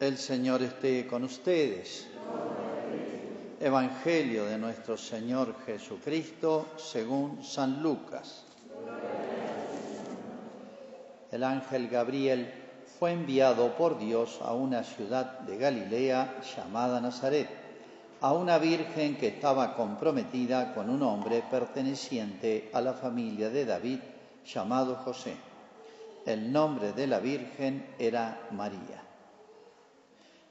El Señor esté con ustedes. Evangelio de nuestro Señor Jesucristo según San Lucas. El ángel Gabriel fue enviado por Dios a una ciudad de Galilea llamada Nazaret, a una virgen que estaba comprometida con un hombre perteneciente a la familia de David llamado José. El nombre de la virgen era María.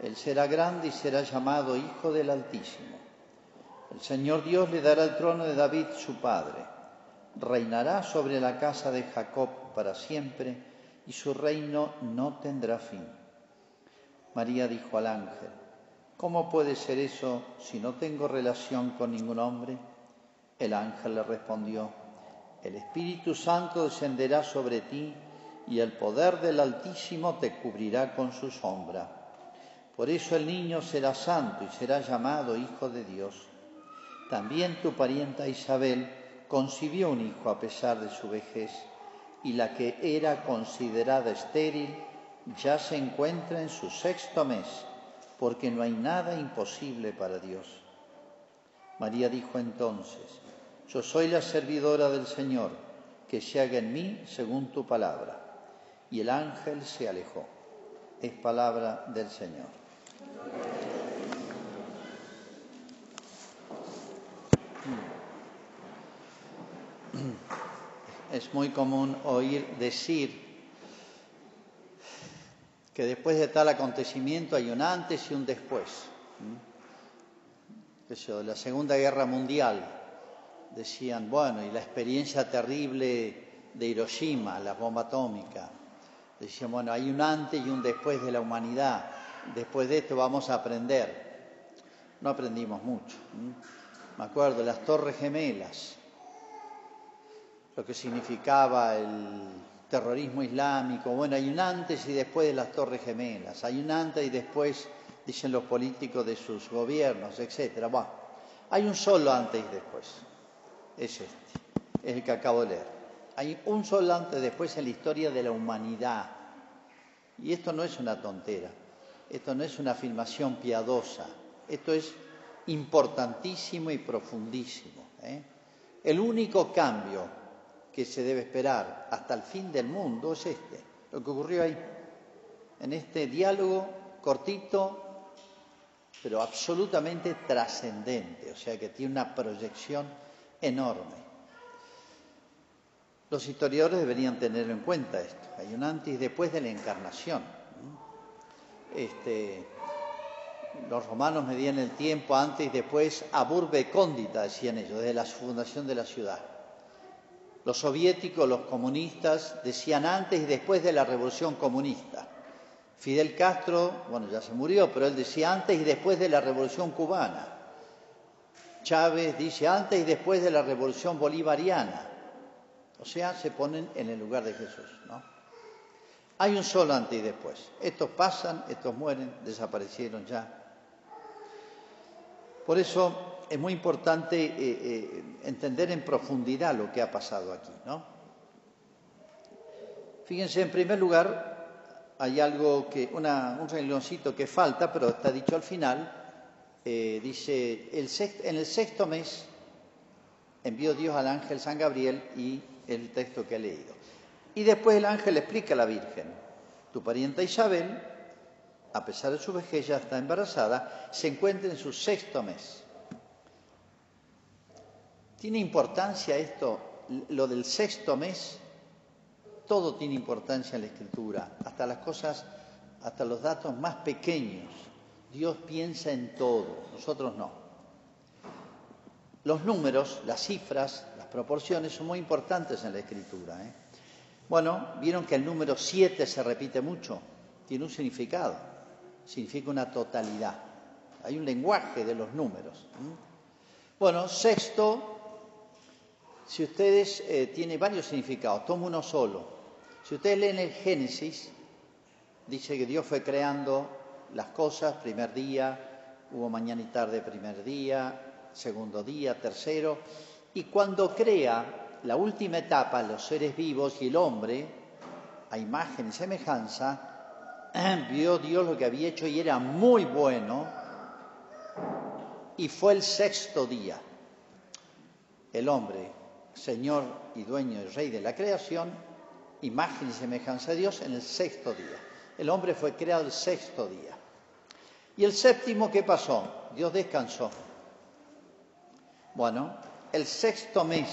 él será grande y será llamado Hijo del Altísimo. El Señor Dios le dará el trono de David, su padre. Reinará sobre la casa de Jacob para siempre y su reino no tendrá fin. María dijo al ángel, ¿cómo puede ser eso si no tengo relación con ningún hombre? El ángel le respondió, el Espíritu Santo descenderá sobre ti y el poder del Altísimo te cubrirá con su sombra. Por eso el niño será santo y será llamado Hijo de Dios. También tu parienta Isabel concibió un hijo a pesar de su vejez, y la que era considerada estéril ya se encuentra en su sexto mes, porque no hay nada imposible para Dios. María dijo entonces, yo soy la servidora del Señor, que se haga en mí según tu palabra. Y el ángel se alejó. Es palabra del Señor. Es muy común oír decir que después de tal acontecimiento hay un antes y un después. Eso, la Segunda Guerra Mundial decían, bueno, y la experiencia terrible de Hiroshima, la bomba atómica. Decían, bueno, hay un antes y un después de la humanidad. Después de esto vamos a aprender. No aprendimos mucho. Me acuerdo, las Torres Gemelas lo que significaba el terrorismo islámico. Bueno, hay un antes y después de las Torres Gemelas, hay un antes y después, dicen los políticos, de sus gobiernos, etc. Bueno, hay un solo antes y después. Es este, es el que acabo de leer. Hay un solo antes y después en la historia de la humanidad. Y esto no es una tontera, esto no es una afirmación piadosa, esto es importantísimo y profundísimo. ¿eh? El único cambio que se debe esperar hasta el fin del mundo es este, lo que ocurrió ahí, en este diálogo cortito, pero absolutamente trascendente, o sea que tiene una proyección enorme. Los historiadores deberían tener en cuenta esto. Hay un antes y después de la encarnación. Este, los romanos medían el tiempo antes y después a burbe cóndita, decían ellos, desde la fundación de la ciudad. Los soviéticos, los comunistas, decían antes y después de la revolución comunista. Fidel Castro, bueno, ya se murió, pero él decía antes y después de la revolución cubana. Chávez dice antes y después de la revolución bolivariana. O sea, se ponen en el lugar de Jesús, ¿no? Hay un solo antes y después. Estos pasan, estos mueren, desaparecieron ya. Por eso es muy importante eh, eh, entender en profundidad lo que ha pasado aquí, ¿no? Fíjense, en primer lugar, hay algo que, un rengloncito que falta, pero está dicho al final. Eh, dice, en el sexto mes envió Dios al ángel San Gabriel y el texto que he leído. Y después el ángel explica a la Virgen, tu parienta Isabel, a pesar de su vejez, ya está embarazada, se encuentra en su sexto mes. ¿Tiene importancia esto, lo del sexto mes? Todo tiene importancia en la escritura, hasta las cosas, hasta los datos más pequeños. Dios piensa en todo, nosotros no. Los números, las cifras, las proporciones son muy importantes en la escritura. ¿eh? Bueno, vieron que el número siete se repite mucho, tiene un significado, significa una totalidad. hay un lenguaje de los números. Bueno, sexto, si ustedes eh, tiene varios significados, tomo uno solo. Si ustedes leen el Génesis, dice que Dios fue creando las cosas, primer día, hubo mañana y tarde primer día, segundo día, tercero, y cuando crea la última etapa, los seres vivos y el hombre, a imagen y semejanza, vio Dios lo que había hecho y era muy bueno, y fue el sexto día. El hombre, Señor y dueño y rey de la creación, imagen y semejanza de Dios en el sexto día. El hombre fue creado el sexto día. ¿Y el séptimo qué pasó? Dios descansó. Bueno, el sexto mes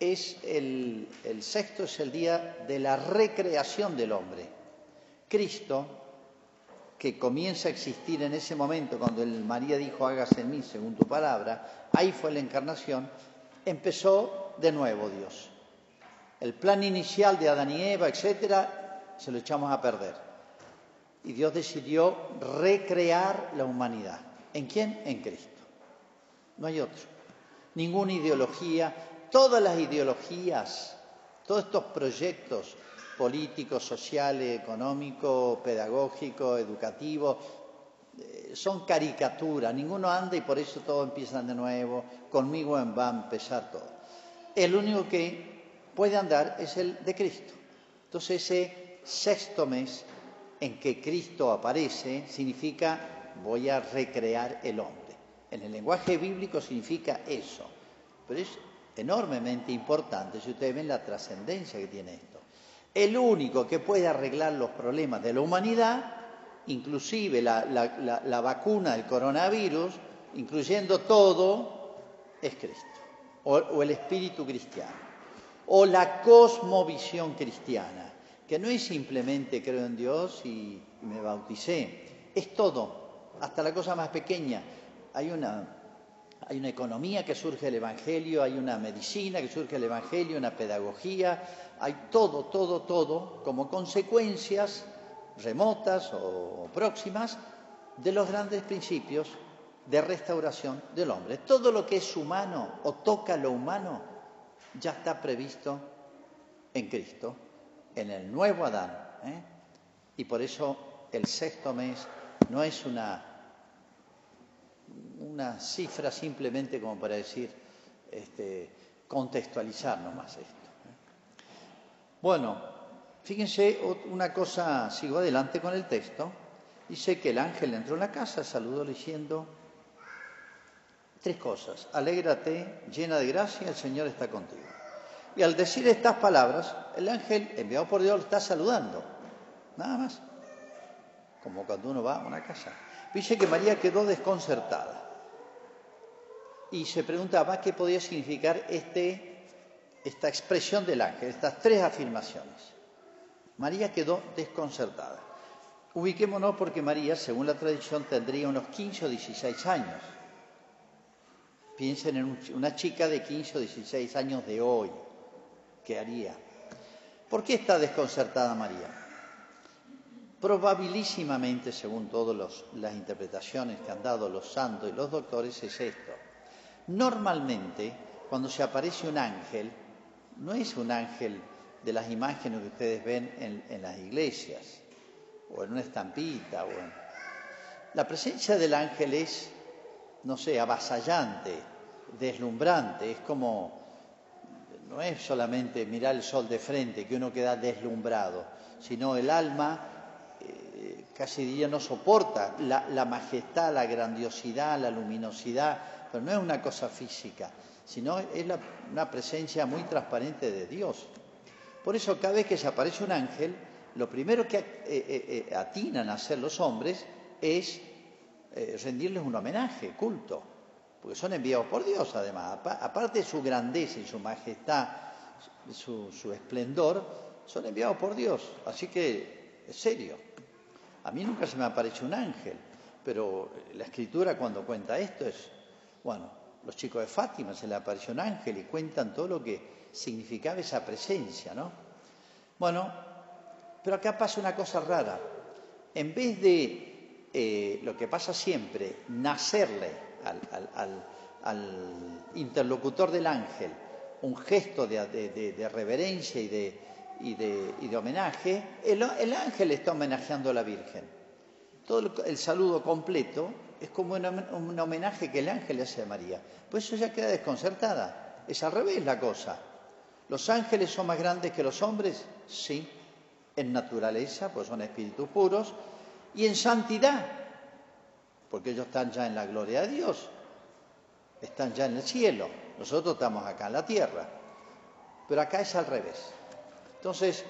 es el, el sexto es el día de la recreación del hombre. Cristo, que comienza a existir en ese momento, cuando el María dijo, hágase en mí según tu palabra, ahí fue la encarnación, empezó de nuevo Dios. El plan inicial de Adán y Eva, etcétera, se lo echamos a perder. Y Dios decidió recrear la humanidad. ¿En quién? En Cristo. No hay otro. Ninguna ideología, todas las ideologías, todos estos proyectos políticos, sociales, económicos, pedagógicos, educativos, eh, son caricaturas. Ninguno anda y por eso todos empiezan de nuevo. Conmigo va a empezar todo. El único que puede andar es el de Cristo. Entonces ese sexto mes en que Cristo aparece significa voy a recrear el hombre. En el lenguaje bíblico significa eso, pero es enormemente importante si ustedes ven la trascendencia que tiene esto. El único que puede arreglar los problemas de la humanidad, inclusive la, vacuna del coronavirus, incluyendo todo, es Cristo o el espíritu cristiano o la cosmovisión cristiana, que no es simplemente creo en Dios y me bauticé, es todo, hasta la cosa más pequeña. Hay una, hay una economía que surge del Evangelio, hay una medicina que surge del Evangelio, una pedagogía, hay todo, todo, todo como consecuencias remotas o próximas de los grandes principios de restauración del hombre. Todo lo que es humano o toca lo humano ya está previsto en Cristo, en el nuevo Adán. ¿eh? Y por eso el sexto mes no es una, una cifra simplemente como para decir, este, contextualizar nomás esto. Bueno, fíjense una cosa, sigo adelante con el texto. Dice que el ángel entró en la casa, saludó diciendo, tres cosas. Alégrate, llena de gracia, el Señor está contigo. Y al decir estas palabras, el ángel enviado por Dios lo está saludando. Nada más. Como cuando uno va a una casa. Dice que María quedó desconcertada. Y se preguntaba qué podía significar este, esta expresión del ángel, estas tres afirmaciones. María quedó desconcertada. Ubiquémonos porque María, según la tradición, tendría unos 15 o 16 años. Piensen en una chica de 15 o 16 años de hoy. ¿Qué haría? ¿Por qué está desconcertada María? Probabilísimamente, según todas las interpretaciones que han dado los santos y los doctores, es esto. Normalmente, cuando se aparece un ángel, no es un ángel de las imágenes que ustedes ven en, las iglesias, o en una estampita, o en... La presencia del ángel es no sé, avasallante, deslumbrante, es como, no es solamente mirar el sol de frente, que uno queda deslumbrado, sino el alma eh, casi diría no soporta la, majestad, la grandiosidad, la luminosidad, pero no es una cosa física, sino es una presencia muy transparente de Dios. Por eso cada vez que se aparece un ángel, lo primero que eh, eh, atinan a hacer los hombres es eh, rendirles un homenaje, culto, porque son enviados por Dios además. Aparte de su grandeza y su majestad, su esplendor, son enviados por Dios. Así que es serio. A mí nunca se me aparece un ángel, pero la escritura cuando cuenta esto es, bueno, los chicos de Fátima se le apareció un ángel y cuentan todo lo que significaba esa presencia, ¿no? Bueno, pero acá pasa una cosa rara. En vez de eh, lo que pasa siempre, nacerle al, interlocutor del ángel un gesto de, reverencia y de, y de, homenaje, el, ángel está homenajeando a la Virgen. Todo el, saludo completo es como un, homenaje que el ángel hace a María. Pues eso ya queda desconcertada. Es al revés la cosa. ¿Los ángeles son más grandes que los hombres? Sí, en naturaleza, pues son espíritus puros, y en santidad, porque ellos están ya en la gloria de Dios, están ya en el cielo, nosotros estamos acá en la tierra, pero acá es al revés. Entonces,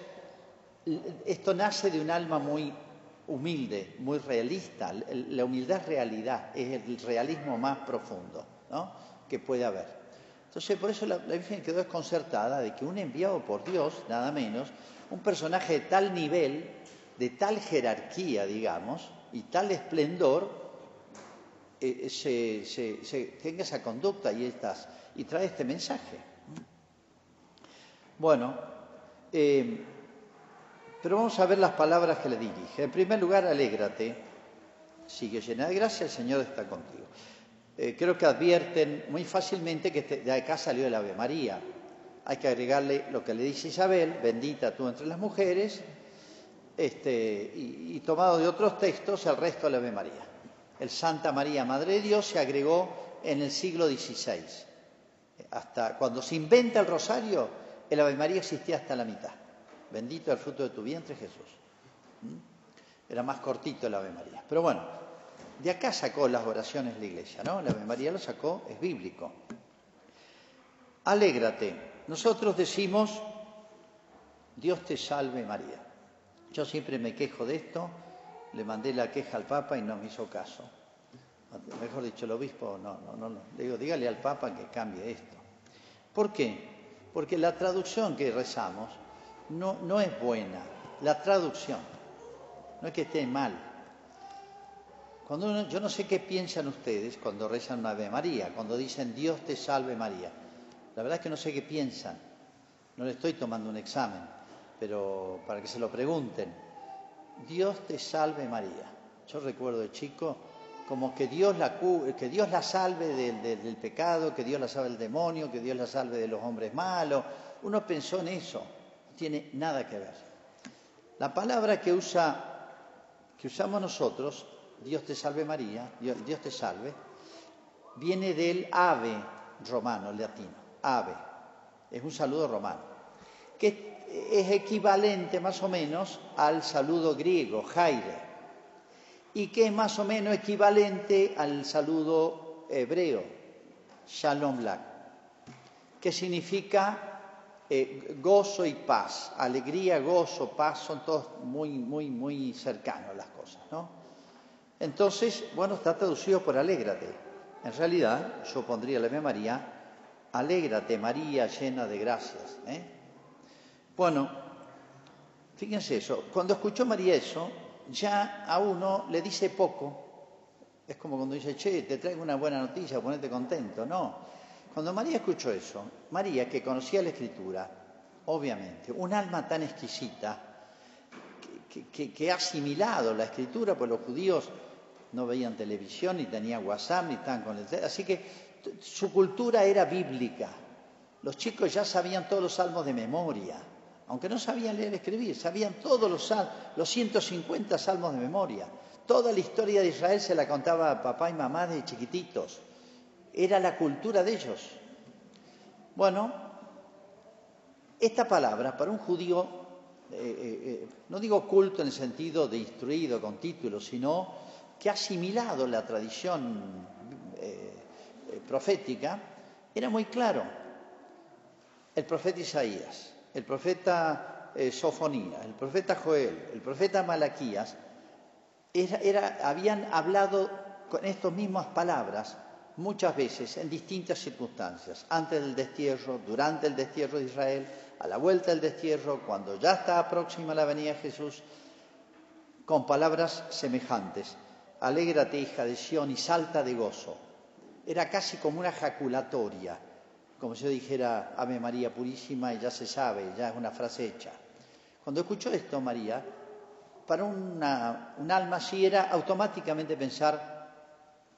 esto nace de un alma muy humilde, muy realista. La humildad es realidad, es el realismo más profundo que puede haber. Entonces, por eso la, Virgen quedó desconcertada de que un enviado por Dios, nada menos, un personaje de tal nivel, de tal jerarquía, digamos, y tal esplendor, eh, se, tenga esa conducta y, estas, y trae este mensaje. Bueno, eh, pero vamos a ver las palabras que le dirige. En primer lugar, alégrate, sigue llena de gracia, el Señor está contigo. Eh, creo que advierten muy fácilmente que de acá salió el Ave María. Hay que agregarle lo que le dice Isabel, bendita tú entre las mujeres, este, y, tomado de otros textos el resto del Ave María. El Santa María, Madre de Dios, se agregó en el siglo XVI. Hasta cuando se inventa el rosario, el Ave María existía hasta la mitad. Bendito el fruto de tu vientre, Jesús. ¿Mm? Era más cortito el Ave María. Pero bueno, de acá sacó las oraciones la iglesia, ¿no? El Ave María lo sacó, es bíblico. Alégrate. Nosotros decimos, Dios te salve María. Yo siempre me quejo de esto, le mandé la queja al Papa y no me hizo caso. Mejor dicho, el obispo, no, no, no, no. Le digo, dígale al Papa que cambie esto. ¿Por qué? Porque la traducción que rezamos no, no es buena, la traducción. No es que esté mal. Cuando yo no sé qué piensan ustedes cuando rezan una Ave María, cuando dicen Dios te salve María. La verdad es que no sé qué piensan. No le estoy tomando un examen, pero para que se lo pregunten. Dios te salve María. Yo recuerdo de chico como que Dios la, que Dios la salve del, pecado, que Dios la salve del demonio, que Dios la salve de los hombres malos. Uno pensó en eso tiene nada que ver. La palabra que, usa, que usamos nosotros, Dios te salve María, Dios, te salve, viene del ave romano, latino, ave, es un saludo romano, que es equivalente más o menos al saludo griego, jaire, y que es más o menos equivalente al saludo hebreo, shalom lak, que significa eh, gozo y paz, alegría, gozo, paz, son todos muy, muy, muy cercanos las cosas, ¿no? Entonces, bueno, está traducido por alégrate. En realidad, yo pondría la María, alégrate María llena de gracias. ¿eh? Bueno, fíjense eso, cuando escuchó María eso, ya a uno le dice poco. Es como cuando dice, che, te traigo una buena noticia, ponete contento. No, cuando María escuchó eso, María que conocía la escritura, obviamente, un alma tan exquisita, que, ha asimilado la escritura, pues los judíos no veían televisión, ni tenían WhatsApp, ni estaban con el... Así que su cultura era bíblica. Los chicos ya sabían todos los salmos de memoria, aunque no sabían leer y escribir, sabían todos los, los 150 salmos de memoria. Toda la historia de Israel se la contaba a papá y mamá de chiquititos era la cultura de ellos. Bueno, esta palabra para un judío, eh, eh, eh, no digo culto en el sentido de instruido con títulos, sino que ha asimilado la tradición profética, era muy claro. El profeta Isaías, el profeta Sofonía, el profeta Joel, el profeta Malaquías, habían hablado con estas mismas palabras muchas veces en distintas circunstancias, antes del destierro, durante el destierro de Israel, a la vuelta del destierro, cuando ya está próxima la venida de Jesús, con palabras semejantes. Alégrate, hija de Sión, y salta de gozo. Era casi como una jaculatoria, como si yo dijera Ave María Purísima y ya se sabe, ya es una frase hecha. Cuando escuchó esto, María para un alma así era automáticamente pensar,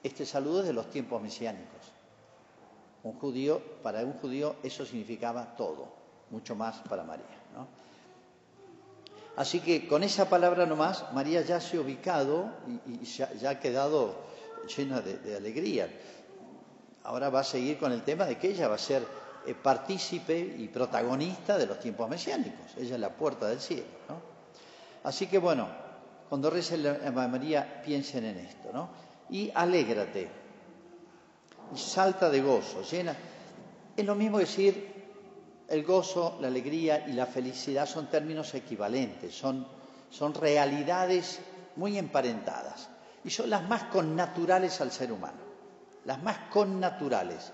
este saludo es de los tiempos mesiánicos. Un judío, para un judío eso significaba todo, mucho más para María. Así que con esa palabra nomás, María ya se ha ubicado y, ya, ha quedado llena de, alegría. Ahora va a seguir con el tema de que ella va a ser eh, partícipe y protagonista de los tiempos mesiánicos. Ella es la puerta del cielo. Así que bueno, cuando recen la María, piensen en esto, ¿no? Y alégrate, y salta de gozo, llena. Es lo mismo decir, el gozo, la alegría y la felicidad son términos equivalentes, son, son realidades muy emparentadas y son las más connaturales al ser humano, las más connaturales.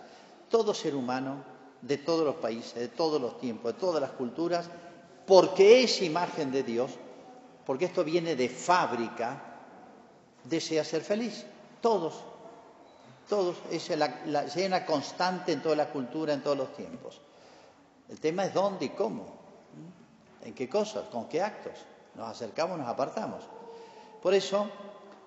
Todo ser humano, de todos los países, de todos los tiempos, de todas las culturas, porque es imagen de Dios, porque esto viene de fábrica, desea ser feliz. Todos, todos, es la, una constante en toda la cultura, en todos los tiempos. El tema es dónde y cómo, en qué cosas, con qué actos. Nos acercamos, nos apartamos. Por eso,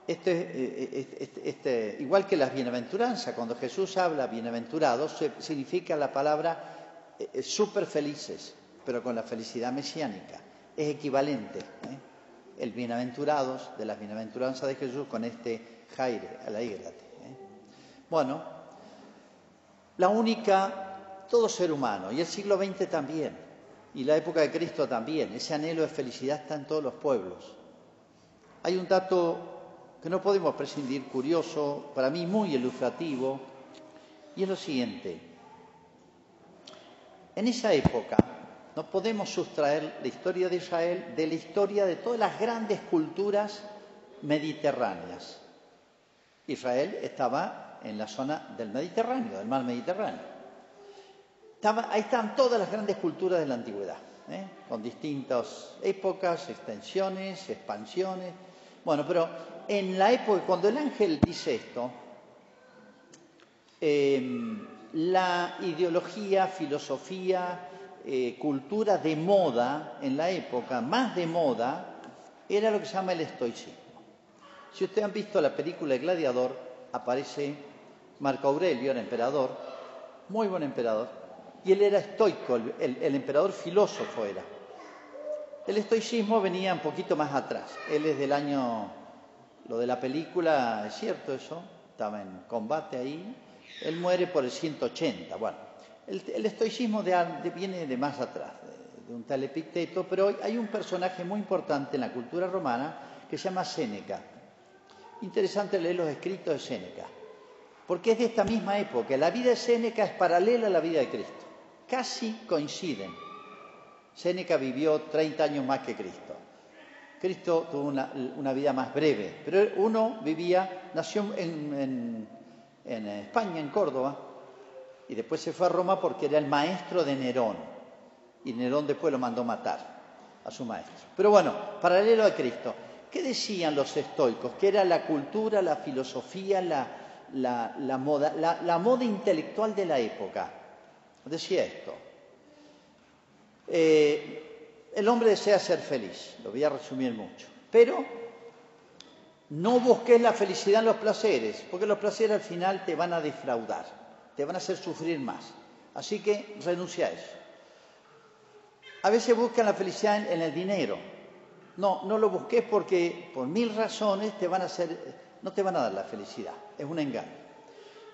este, eh, este, igual que las bienaventuranzas, cuando Jesús habla bienaventurados, significa la palabra eh, súper felices, pero con la felicidad mesiánica. Es equivalente. ¿eh? el bienaventurados de las bienaventuranzas de Jesús con este Jaire, alégrate. ¿eh? Bueno, la única, todo ser humano, y el siglo XX también, y la época de Cristo también, ese anhelo de felicidad está en todos los pueblos. Hay un dato que no podemos prescindir, curioso, para mí muy ilustrativo, y es lo siguiente. En esa época, no podemos sustraer la historia de Israel de la historia de todas las grandes culturas mediterráneas. Israel estaba en la zona del Mediterráneo, del mar Mediterráneo. ahí están todas las grandes culturas de la antigüedad, ¿eh? con distintas épocas, extensiones, expansiones. Bueno, pero en la época, cuando el ángel dice esto, em, la ideología, filosofía, eh, cultura de moda en la época, más de moda, era lo que se llama el estoicismo. Si ustedes han visto la película El Gladiador, aparece Marco Aurelio, el emperador, muy buen emperador, y él era estoico, el, el emperador filósofo era. El estoicismo venía un poquito más atrás. Él es del año, lo de la película, es cierto eso, estaba en combate ahí. Él muere por el 180. Bueno, el, estoicismo viene de más atrás, de, un tal Epicteto, pero hay un personaje muy importante en la cultura romana que se llama Séneca. Interesante leer los escritos de Séneca, porque es de esta misma época. La vida de Séneca es paralela a la vida de Cristo, casi coinciden. Séneca vivió 30 años más que Cristo. Cristo tuvo una, vida más breve, pero uno vivía, nació en España, en Córdoba, y después se fue a Roma porque era el maestro de Nerón. Y Nerón después lo mandó matar a su maestro. Pero bueno, paralelo a Cristo, ¿qué decían los estoicos? Que era la cultura, la filosofía, la, moda, la, moda intelectual de la época. Decía esto. Eh, el hombre desea ser feliz, lo voy a resumir mucho, pero no busques la felicidad en los placeres, porque los placeres al final te van a defraudar te van a hacer sufrir más. Así que renuncia a eso. A veces buscan la felicidad en, el dinero. No, no lo busques porque por mil razones te van a hacer, no te van a dar la felicidad. Es un engaño.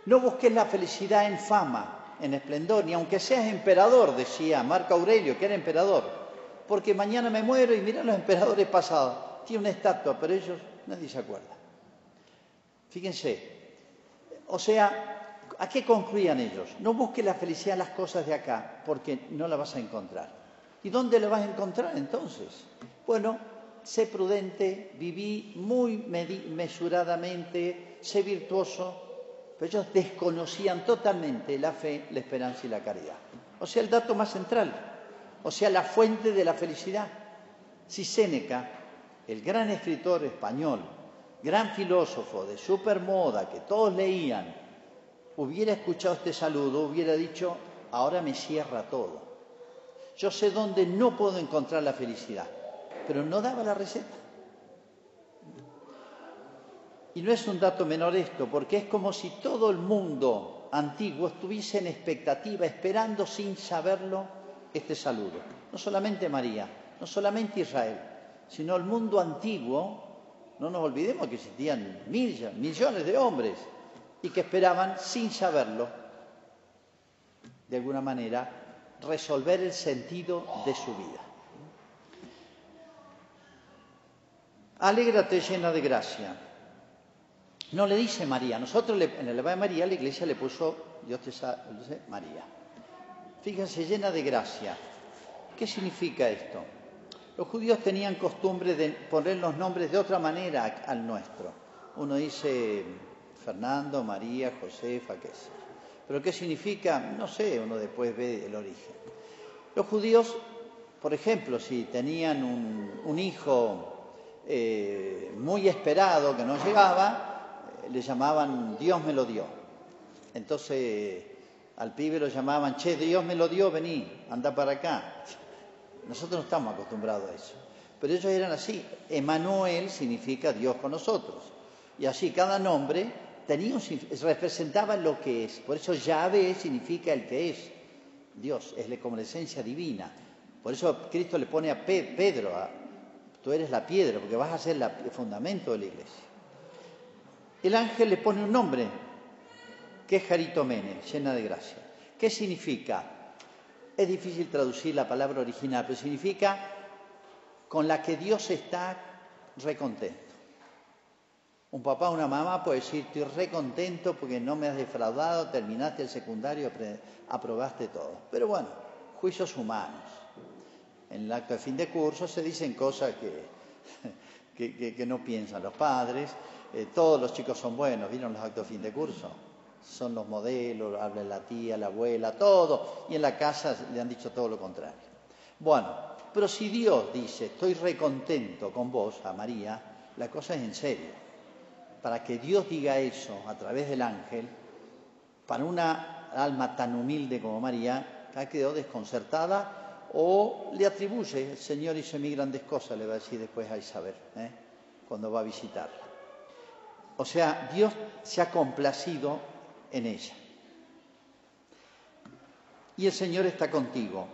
No busques la felicidad en fama, en esplendor, ni aunque seas emperador, decía Marco Aurelio, que era emperador. Porque mañana me muero y mira los emperadores pasados. Tiene una estatua, pero ellos nadie se acuerda. Fíjense. O sea, ¿A qué concluían ellos? No busques la felicidad en las cosas de acá, porque no la vas a encontrar. ¿Y dónde la vas a encontrar entonces? Bueno, sé prudente, viví muy mesuradamente, sé virtuoso, pero ellos desconocían totalmente la fe, la esperanza y la caridad. O sea, el dato más central, o sea, la fuente de la felicidad. Si Séneca, el gran escritor español, gran filósofo de supermoda que todos leían, hubiera escuchado este saludo, hubiera dicho, ahora me cierra todo. Yo sé dónde no puedo encontrar la felicidad, pero no daba la receta. Y no es un dato menor esto, porque es como si todo el mundo antiguo estuviese en expectativa, esperando sin saberlo este saludo. No solamente María, no solamente Israel, sino el mundo antiguo. No nos olvidemos que existían millones de hombres y que esperaban sin saberlo, de alguna manera, resolver el sentido de su vida. Alégrate llena de gracia no le dice María. Nosotros en el Eva de María la iglesia le puso Dios te salve María. Fíjense, llena de gracia. ¿Qué significa esto? Los judíos tenían costumbre de poner los nombres de otra manera al nuestro. Uno dice Fernando, María, Josefa, qué sé. Pero ¿qué significa? No sé, uno después ve el origen. Los judíos, por ejemplo, si tenían un, hijo eh, muy esperado que no llegaba, le llamaban Dios me lo dio. Entonces al pibe lo llamaban, che, Dios me lo dio, vení, anda para acá. Nosotros no estamos acostumbrados a eso. Pero ellos eran así. Emanuel significa Dios con nosotros. Y así cada nombre representaba lo que es. Por eso Yahvé significa el que es. Dios es como la esencia divina. Por eso Cristo le pone a Pedro, tú eres la piedra, porque vas a ser el fundamento de la iglesia el ángel le pone un nombre, que es Jaritomene, llena de gracia. ¿Qué significa? Es difícil traducir la palabra original, pero significa con la que Dios está recontento. Un papá o una mamá puede decir, estoy recontento porque no me has defraudado, terminaste el secundario, aprobaste todo. Pero bueno, juicios humanos. En el acto de fin de curso se dicen cosas que, no piensan los padres, eh, todos los chicos son buenos, vieron los actos de fin de curso, son los modelos, habla la tía, la abuela, todo, y en la casa le han dicho todo lo contrario. Bueno, pero si Dios dice, estoy recontento con vos, a María, la cosa es en serio. Para que Dios diga eso a través del ángel, para una alma tan humilde como María, ha quedado desconcertada o le atribuye, el Señor hizo mi grandes cosas, le va a decir después a Isabel, ¿eh? cuando va a visitarla. O sea, Dios se ha complacido en ella. Y el Señor está contigo.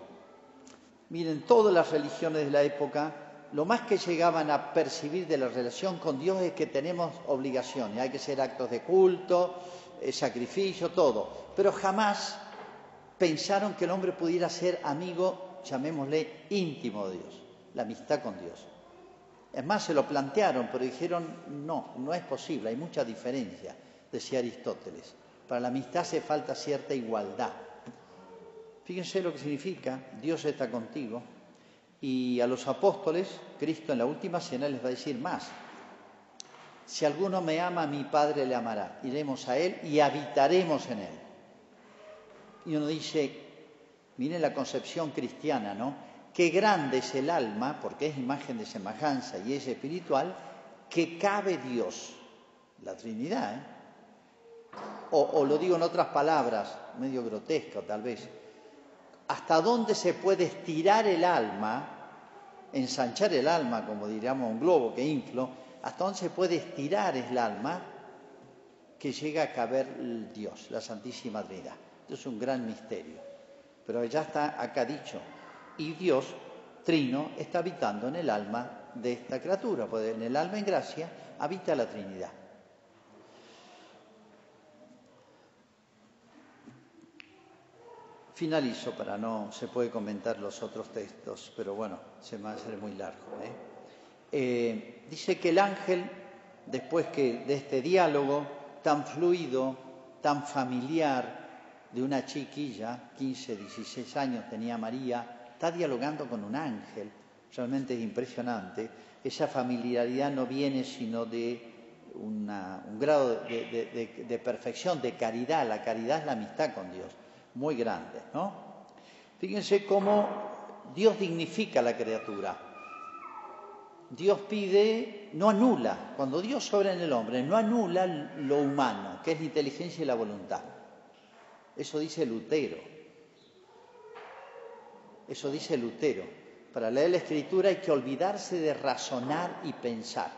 Miren, todas las religiones de la época, lo más que llegaban a percibir de la relación con Dios es que tenemos obligaciones, hay que hacer actos de culto, eh, sacrificio, todo. Pero jamás pensaron que el hombre pudiera ser amigo, llamémosle íntimo de Dios, la amistad con Dios. Es más, se lo plantearon, pero dijeron, no, no es posible, hay mucha diferencia, decía Aristóteles. Para la amistad hace falta cierta igualdad. Fíjense lo que significa, Dios está contigo. Y a los apóstoles, Cristo en la última cena les va a decir más. Si alguno me ama, mi Padre le amará. Iremos a Él y habitaremos en Él. Y uno dice, miren la concepción cristiana, ¿no? Qué grande es el alma, porque es imagen de semejanza y es espiritual, que cabe Dios, la Trinidad. ¿eh? O, lo digo en otras palabras, medio grotesco tal vez, hasta dónde se puede estirar el alma, ensanchar el alma, como diríamos un globo que inflo, hasta dónde se puede estirar el alma que llega a caber Dios, la Santísima Trinidad. Esto es un gran misterio. Pero ya está acá dicho, y Dios, Trino, está habitando en el alma de esta criatura, porque en el alma en gracia habita la Trinidad. Finalizo para no, se puede comentar los otros textos, pero bueno, se me va a hacer muy largo. ¿eh? Eh, dice que el ángel, después que de este diálogo tan fluido, tan familiar, de una chiquilla, 15, 16 años tenía María, está dialogando con un ángel, realmente es impresionante. Esa familiaridad no viene sino de un grado de, perfección, de caridad. La caridad es la amistad con Dios, muy grande, ¿no? Fíjense cómo Dios dignifica a la criatura. Dios pide, no anula, cuando Dios obra en el hombre, no anula lo humano, que es la inteligencia y la voluntad. Eso dice Lutero. Eso dice Lutero. Para leer la escritura hay que olvidarse de razonar y pensar.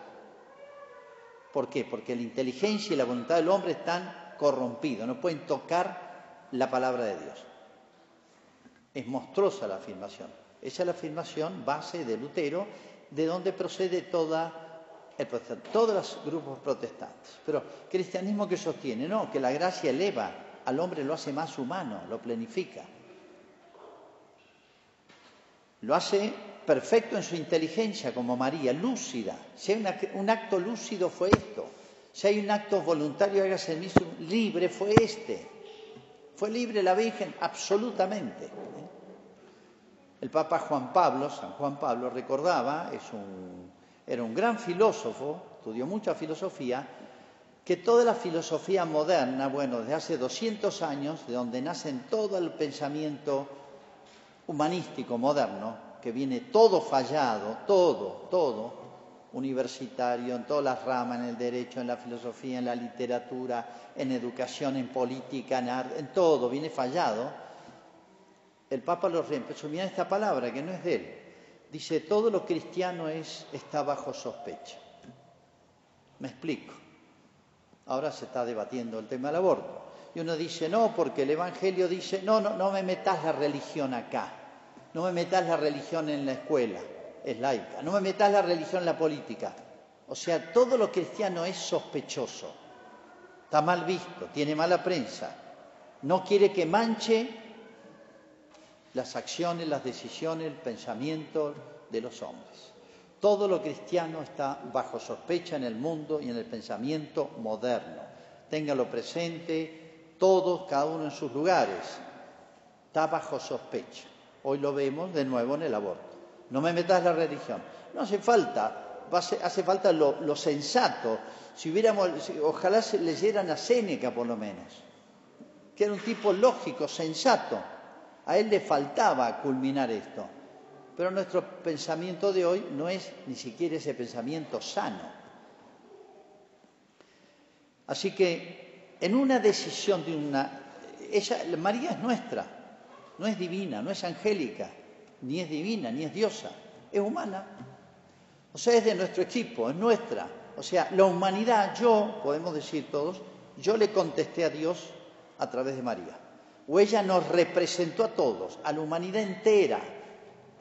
¿Por qué? Porque la inteligencia y la voluntad del hombre están corrompidos, no pueden tocar la palabra de Dios. Es monstruosa la afirmación. Esa es la afirmación base de Lutero, de donde procede toda el todos los grupos protestantes. Pero cristianismo que sostiene, no, que la gracia eleva al hombre, lo hace más humano, lo planifica. Lo hace perfecto en su inteligencia, como María, lúcida. Si hay un acto lúcido fue esto. Si hay un acto voluntario, hágase el mismo, libre fue este. Fue libre la Virgen, absolutamente. ¿eh? El Papa Juan Pablo, San Juan Pablo, recordaba, es un, era un gran filósofo, estudió mucha filosofía, que toda la filosofía moderna, bueno, desde hace 200 años, de donde nace todo el pensamiento humanístico moderno, que viene todo fallado, todo, todo, universitario, en todas las ramas, en el derecho, en la filosofía, en la literatura, en educación, en política, en arte, en todo, viene fallado. El Papa lo reempezó, mira esta palabra que no es de él. Dice, todo lo cristiano es, está bajo sospecha. Me explico. Ahora se está debatiendo el tema del aborto. Y uno dice, no, porque el Evangelio dice, no, no, no me metas la religión acá. No me metas la religión en la escuela, es laica. No me metas la religión en la política. O sea, todo lo cristiano es sospechoso. Está mal visto, tiene mala prensa. No quiere que manche las acciones, las decisiones, el pensamiento de los hombres. Todo lo cristiano está bajo sospecha en el mundo y en el pensamiento moderno. Téngalo presente, todos, cada uno en sus lugares. Está bajo sospecha. Hoy lo vemos de nuevo en el aborto. No me metas la religión. No hace falta, hace falta lo, sensato. Si hubiéramos, ojalá leyeran a Séneca por lo menos, que era un tipo lógico, sensato. A él le faltaba culminar esto. Pero nuestro pensamiento de hoy no es ni siquiera ese pensamiento sano. Así que en una decisión de una... Ella, María es nuestra, no es divina, no es angélica, ni es divina, ni es diosa, es humana. O sea, es de nuestro equipo, es nuestra. O sea, la humanidad, yo, podemos decir todos, yo le contesté a Dios a través de María. O ella nos representó a todos, a la humanidad entera,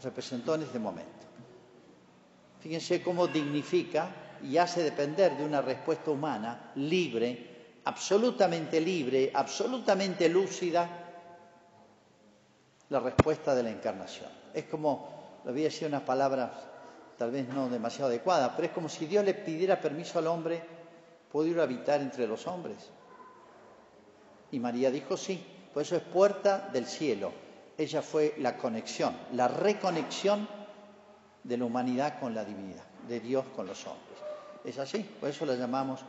representó en este momento. Fíjense cómo dignifica y hace depender de una respuesta humana libre, absolutamente libre, absolutamente lúcida, la respuesta de la encarnación. Es como, lo voy a decir unas palabras tal vez no demasiado adecuadas, pero es como si Dios le pidiera permiso al hombre, ¿puedo ir a habitar entre los hombres? Y María dijo sí, por eso es puerta del cielo. Ella fue la conexión, la reconexión de la humanidad con la divinidad, de Dios con los hombres. Es así, por eso la llamamos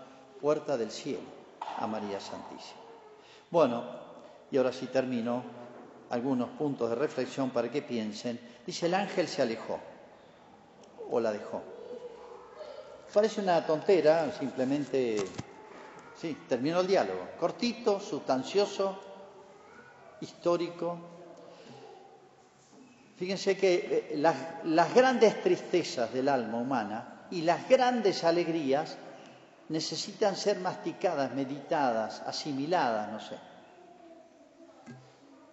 puerta del cielo a María Santísima. Bueno, y ahora sí termino algunos puntos de reflexión para que piensen. Dice, el ángel se alejó o la dejó. Parece una tontera, simplemente, sí, terminó el diálogo. Cortito, sustancioso, histórico. Fíjense que eh, las, las grandes tristezas del alma humana y las grandes alegrías necesitan ser masticadas, meditadas, asimiladas, no sé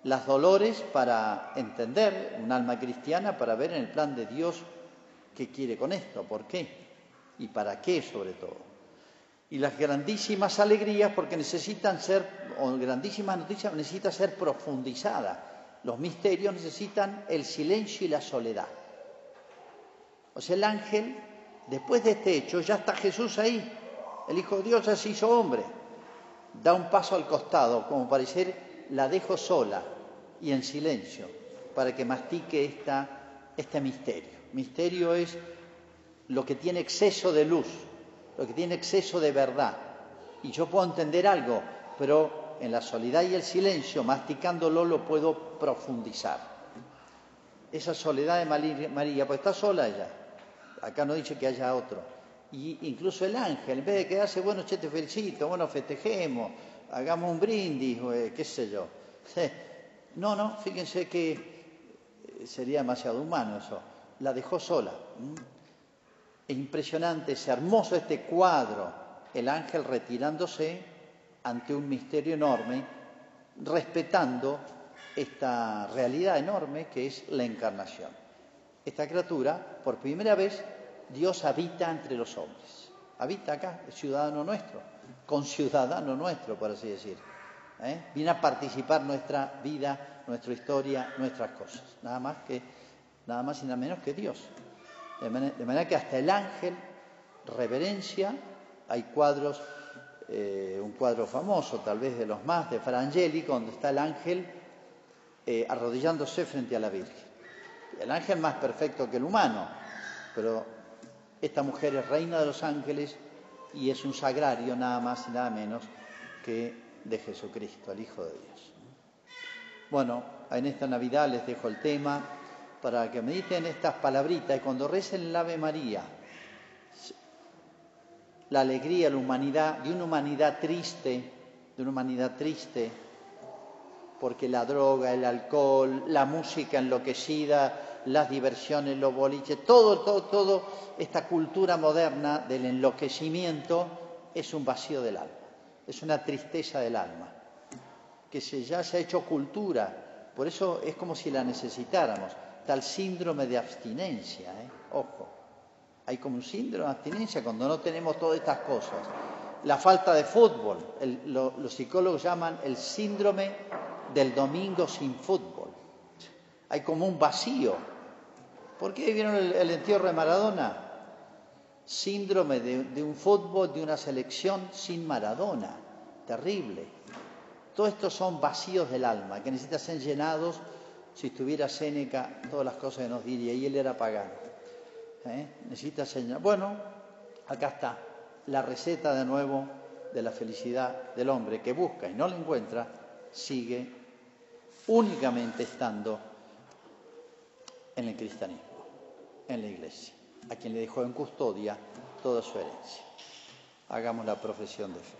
las dolores para entender un alma cristiana, para ver en el plan de Dios qué quiere con esto, por qué y para qué sobre todo. Y las grandísimas alegrías porque necesitan ser, o grandísimas noticias necesitan ser profundizadas. Los misterios necesitan el silencio y la soledad. O sea, el ángel, después de este hecho, ya está Jesús ahí. El Hijo de Dios ya se hizo hombre. Da un paso al costado, como para decir, la dejo sola, y en silencio para que mastique esta, este misterio. Misterio es lo que tiene exceso de luz, lo que tiene exceso de verdad. Y yo puedo entender algo, pero en la soledad y el silencio, masticándolo, lo puedo profundizar. Esa soledad de María, pues está sola ella. Acá no dice que haya otro. Y incluso el ángel, en vez de quedarse, bueno, che, te felicito, bueno, festejemos, hagamos un brindis, eh, qué sé yo. No, no, fíjense que eh, sería demasiado humano eso. La dejó sola. Es impresionante, es hermoso este cuadro el ángel retirándose ante un misterio enorme, respetando esta realidad enorme que es la encarnación. Esta criatura, por primera vez, Dios habita entre los hombres. Habita acá, es ciudadano nuestro, conciudadano nuestro, por así decir. ¿Eh? Viene a participar nuestra vida, nuestra historia, nuestras cosas. Nada más que, nada más y nada menos que Dios. De manera, que hasta el ángel reverencia, hay cuadros, eh, un cuadro famoso, tal vez de los más, de Frangeli, donde está el ángel eh, arrodillándose frente a la Virgen. El ángel más perfecto que el humano, pero esta mujer es reina de los ángeles y es un sagrario nada más y nada menos que de Jesucristo, el Hijo de Dios. Bueno, en esta Navidad les dejo el tema para que mediten estas palabritas y cuando recen el Ave María, la alegría, la humanidad, de una humanidad triste, de una humanidad triste, porque la droga, el alcohol, la música enloquecida, las diversiones, los boliches, todo, todo, todo, esta cultura moderna del enloquecimiento es un vacío del alma, es una tristeza del alma, que se, ya se ha hecho cultura, por eso es como si la necesitáramos, tal síndrome de abstinencia, ¿eh? ojo, hay como un síndrome de abstinencia cuando no tenemos todas estas cosas. La falta de fútbol, los psicólogos llaman el síndrome del domingo sin fútbol. Hay como un vacío. ¿Por qué vieron el, entierro de Maradona? Síndrome de, un fútbol, de una selección sin Maradona. Terrible. Todo esto son vacíos del alma que necesitan ser llenados. Si estuviera Séneca, todas las cosas que nos diría, y él era pagano. ¿Eh? Necesita ser Bueno, acá está la receta de nuevo de la felicidad del hombre que busca y no la encuentra, sigue únicamente estando en el cristianismo, en la iglesia, a quien le dejó en custodia toda su herencia. Hagamos la profesión de fe.